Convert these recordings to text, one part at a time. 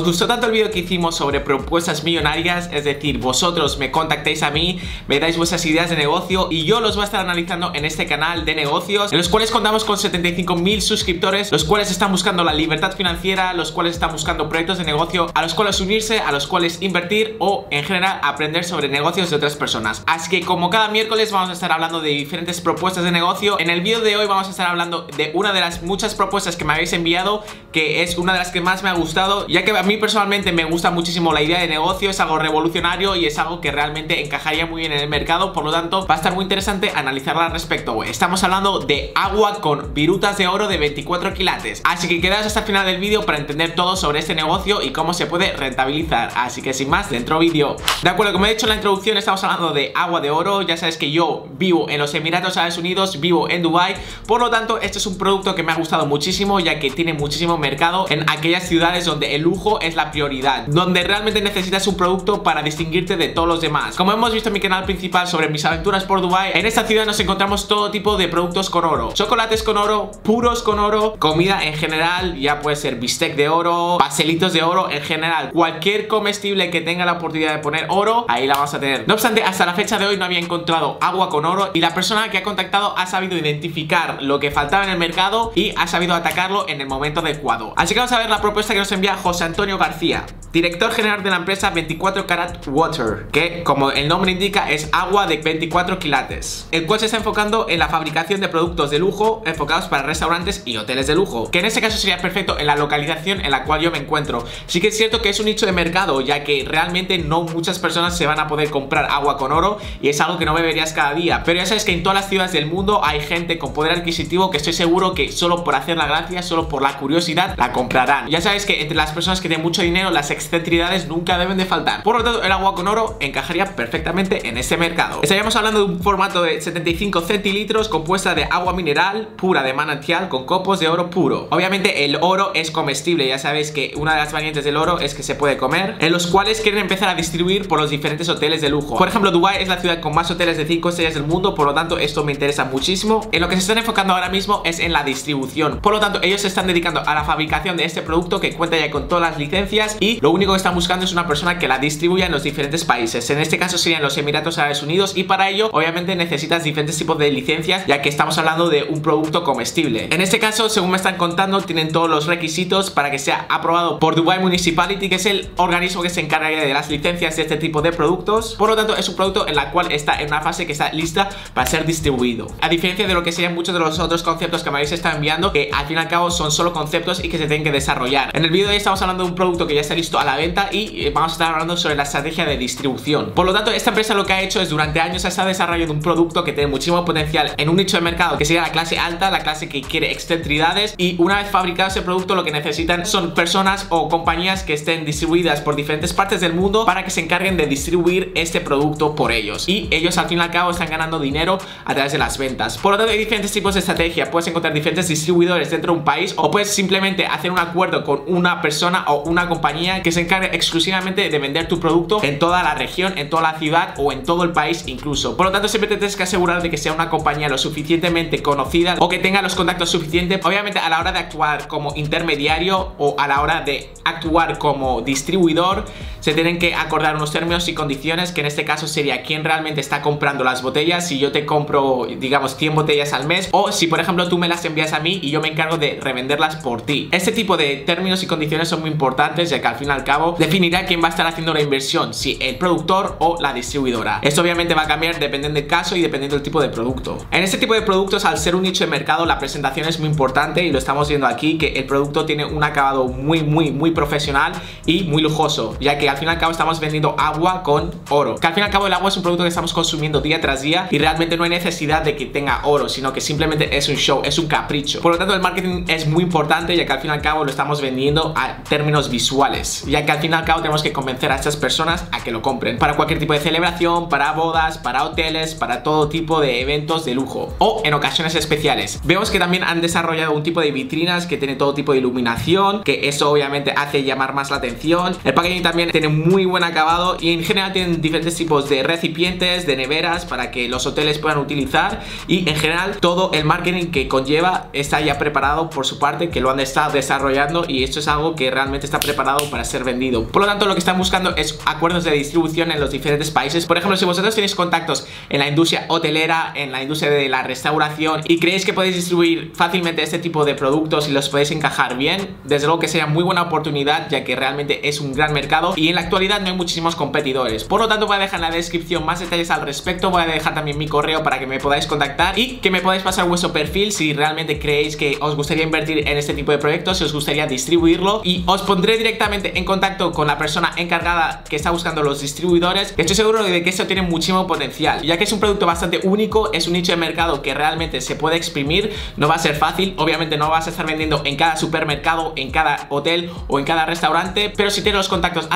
Os gustó tanto el vídeo que hicimos sobre propuestas millonarias, es decir, vosotros me contactéis a mí, me dais vuestras ideas de negocio y yo los voy a estar analizando en este canal de negocios, en los cuales contamos con 75.000 suscriptores, los cuales están buscando la libertad financiera, los cuales están buscando proyectos de negocio, a los cuales unirse, a los cuales invertir o en general aprender sobre negocios de otras personas. Así que como cada miércoles vamos a estar hablando de diferentes propuestas de negocio, en el vídeo de hoy vamos a estar hablando de una de las muchas propuestas que me habéis enviado, que es una de las que más me ha gustado, ya que a mí personalmente me gusta muchísimo la idea de negocio, es algo revolucionario y es algo que realmente encajaría muy bien en el mercado, por lo tanto va a estar muy interesante analizarla al respecto. Estamos hablando de agua con virutas de oro de 24 quilates, así que quedaos hasta el final del vídeo para entender todo sobre este negocio y cómo se puede rentabilizar, así que sin más, dentro vídeo. De acuerdo, como he dicho en la introducción, estamos hablando de agua de oro, ya sabes que yo vivo en los Emiratos Árabes Unidos, vivo en Dubai, por lo tanto este es un producto que me ha gustado muchísimo ya que tiene muchísimo mercado en aquellas ciudades donde el lujo es la prioridad, donde realmente necesitas un producto para distinguirte de todos los demás. Como hemos visto en mi canal principal sobre mis aventuras por Dubai, en esta ciudad nos encontramos todo tipo de productos con oro, chocolates con oro, puros con oro, comida en general, ya puede ser bistec de oro, paselitos de oro, en general, cualquier comestible que tenga la oportunidad de poner oro, ahí la vamos a tener. No obstante, hasta la fecha de hoy no había encontrado agua con oro y la persona que ha contactado ha sabido identificar lo que faltaba en el mercado y ha sabido atacarlo en el momento adecuado. Así que vamos a ver la propuesta que nos envía José Antonio García, director general de la empresa 24 Karat Water, que como el nombre indica es agua de 24 quilates, el cual se está enfocando en la fabricación de productos de lujo enfocados para restaurantes y hoteles de lujo, que en este caso sería perfecto en la localización en la cual yo me encuentro. Sí que es cierto que es un nicho de mercado, ya que realmente no muchas personas se van a poder comprar agua con oro y es algo que no beberías cada día, pero ya sabes que en todas las ciudades del mundo hay gente con poder adquisitivo que estoy seguro que solo por hacer la gracia, solo por la curiosidad, la comprarán. Ya sabes que entre las personas que tienen mucho dinero, las excentricidades nunca deben de faltar. Por lo tanto, el agua con oro encajaría perfectamente en este mercado. Estaríamos hablando de un formato de 75 centilitros compuesta de agua mineral pura de manantial con copos de oro puro. Obviamente el oro es comestible, ya sabéis que una de las variantes del oro es que se puede comer, en los cuales quieren empezar a distribuir por los diferentes hoteles de lujo. Por ejemplo, Dubai es la ciudad con más hoteles de 5 estrellas del mundo, por lo tanto esto me interesa muchísimo. En lo que se están enfocando ahora mismo es en la distribución. Por lo tanto, ellos se están dedicando a la fabricación de este producto que cuenta ya con todas las licencias y lo único que están buscando es una persona que la distribuya en los diferentes países. En este caso serían los Emiratos Árabes Unidos y para ello obviamente necesitas diferentes tipos de licencias ya que estamos hablando de un producto comestible. En este caso, según me están contando, tienen todos los requisitos para que sea aprobado por Dubai Municipality, que es el organismo que se encargaría de las licencias de este tipo de productos. Por lo tanto, es un producto en la cual está en una fase que está lista para ser distribuido. A diferencia de lo que serían muchos de los otros conceptos que me habéis estado enviando, que al fin y al cabo son solo conceptos y que se tienen que desarrollar. En el vídeo de hoy estamos hablando de un producto que ya está listo a la venta y eh, vamos a estar hablando sobre la estrategia de distribución. Por lo tanto, esta empresa lo que ha hecho es durante años ha estado desarrollando un producto que tiene muchísimo potencial en un nicho de mercado que sería la clase alta, la clase que quiere excentricidades y una vez fabricado ese producto lo que necesitan son personas o compañías que estén distribuidas por diferentes partes del mundo para que se encarguen de distribuir este producto por ellos. Y ellos al fin y al cabo están ganando dinero a través de las ventas. Por lo tanto, hay diferentes tipos de estrategia. Puedes encontrar diferentes distribuidores dentro de un país o puedes simplemente hacer un acuerdo con una persona o una compañía que se encargue exclusivamente de vender tu producto en toda la región, en toda la ciudad o en todo el país incluso. Por lo tanto, siempre te tienes que asegurar de que sea una compañía lo suficientemente conocida o que tenga los contactos suficientes, obviamente a la hora de actuar como intermediario o a la hora de actuar como distribuidor, se tienen que acordar unos términos y condiciones que en este caso sería quién realmente está comprando las botellas, si yo te compro, digamos, 100 botellas al mes o si por ejemplo tú me las envías a mí y yo me encargo de revenderlas por ti. Este tipo de términos y condiciones son muy importantes ya que al fin y al cabo definirá quién va a estar haciendo la inversión, si el productor o la distribuidora. Esto obviamente va a cambiar dependiendo del caso y dependiendo del tipo de producto. En este tipo de productos, al ser un nicho de mercado, la presentación es muy importante y lo estamos viendo aquí, que el producto tiene un acabado muy, muy, muy profesional y muy lujoso, ya que al fin y al cabo estamos vendiendo agua con oro. Que al fin y al cabo el agua es un producto que estamos consumiendo día tras día y realmente no hay necesidad de que tenga oro, sino que simplemente es un show, es un capricho. Por lo tanto, el marketing es muy importante, ya que al fin y al cabo lo estamos vendiendo a términos visuales, ya que al fin y al cabo tenemos que convencer a estas personas a que lo compren para cualquier tipo de celebración, para bodas, para hoteles, para todo tipo de eventos de lujo o en ocasiones especiales. Vemos que también han desarrollado un tipo de vitrinas que tiene todo tipo de iluminación, que eso obviamente hace llamar más la atención. El packaging también tiene muy buen acabado y en general tienen diferentes tipos de recipientes, de neveras para que los hoteles puedan utilizar y en general todo el marketing que conlleva está ya preparado por su parte, que lo han estado desarrollando y esto es algo que realmente está preparado para ser vendido. Por lo tanto, lo que están buscando es acuerdos de distribución en los diferentes países. Por ejemplo, si vosotros tenéis contactos en la industria hotelera, en la industria de la restauración y creéis que podéis distribuir fácilmente este tipo de productos y los podéis encajar bien, desde luego que sería muy buena oportunidad ya que realmente es un gran mercado y en la actualidad no hay muchísimos competidores. Por lo tanto, voy a dejar en la descripción más detalles al respecto, voy a dejar también mi correo para que me podáis contactar y que me podáis pasar vuestro perfil si realmente creéis que os gustaría invertir en este tipo de proyectos, si os gustaría distribuirlo y os pondré directamente en contacto con la persona encargada que está buscando los distribuidores. Estoy seguro de que esto tiene muchísimo potencial, ya que es un producto bastante único, es un nicho de mercado que realmente se puede exprimir, no va a ser fácil, obviamente no vas a estar vendiendo en cada supermercado, en cada hotel o en cada restaurante, pero si tienes los contactos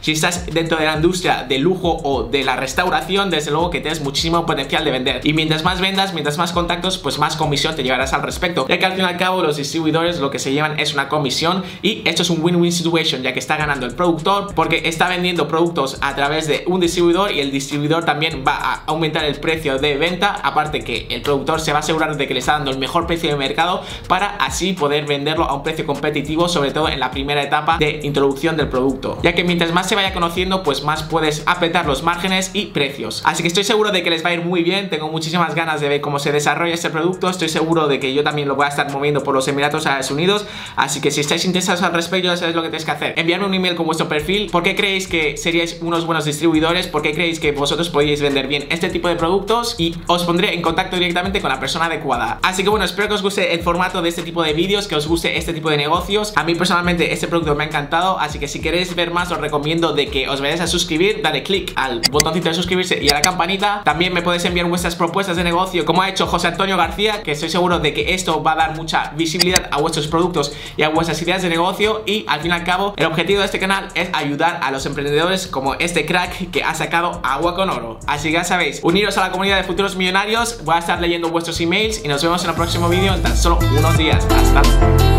si estás dentro de la industria de lujo o de la restauración, desde luego que tienes muchísimo potencial de vender. Y mientras más vendas, mientras más contactos, pues más comisión te llevarás al respecto, ya que al fin y al cabo los distribuidores lo que se llevan es una comisión y esto es un win-win situation, ya que está ganando el productor porque está vendiendo productos a través de un distribuidor y el distribuidor también va a aumentar el precio de venta, aparte que el productor se va a asegurar de que le está dando el mejor precio de mercado para así poder venderlo a un precio competitivo, sobre todo en la primera etapa de introducción del producto, ya que mientras más se vaya conociendo, pues más puedes apretar los márgenes y precios. Así que estoy seguro de que les va a ir muy bien, tengo muchísimas ganas de ver cómo se desarrolla este producto, estoy seguro de que yo también lo voy a estar moviendo por los Emiratos Árabes Unidos, así que si estáis interesados al respecto ya sabéis lo que tenéis que hacer. Enviarme un email con vuestro perfil, ¿por qué creéis que seríais unos buenos distribuidores? ¿Por qué creéis que vosotros podéis vender bien este tipo de productos? Y os pondré en contacto directamente con la persona adecuada. Así que bueno, espero que os guste el formato de este tipo de vídeos, que os guste este tipo de negocios. A mí personalmente este producto me ha encantado, así que si queréis ver más os recomiendo de que os vayáis a suscribir, dale click al botoncito de suscribirse y a la campanita. También me podéis enviar vuestras propuestas de negocio, como ha hecho José Antonio García, que estoy seguro de que esto va a dar mucha visibilidad a vuestros productos y a vuestras ideas de negocio. Y al fin y al cabo, el objetivo de este canal es ayudar a los emprendedores como este crack que ha sacado agua con oro. Así que ya sabéis, uniros a la comunidad de futuros millonarios. Voy a estar leyendo vuestros emails y nos vemos en el próximo vídeo en tan solo unos días. Hasta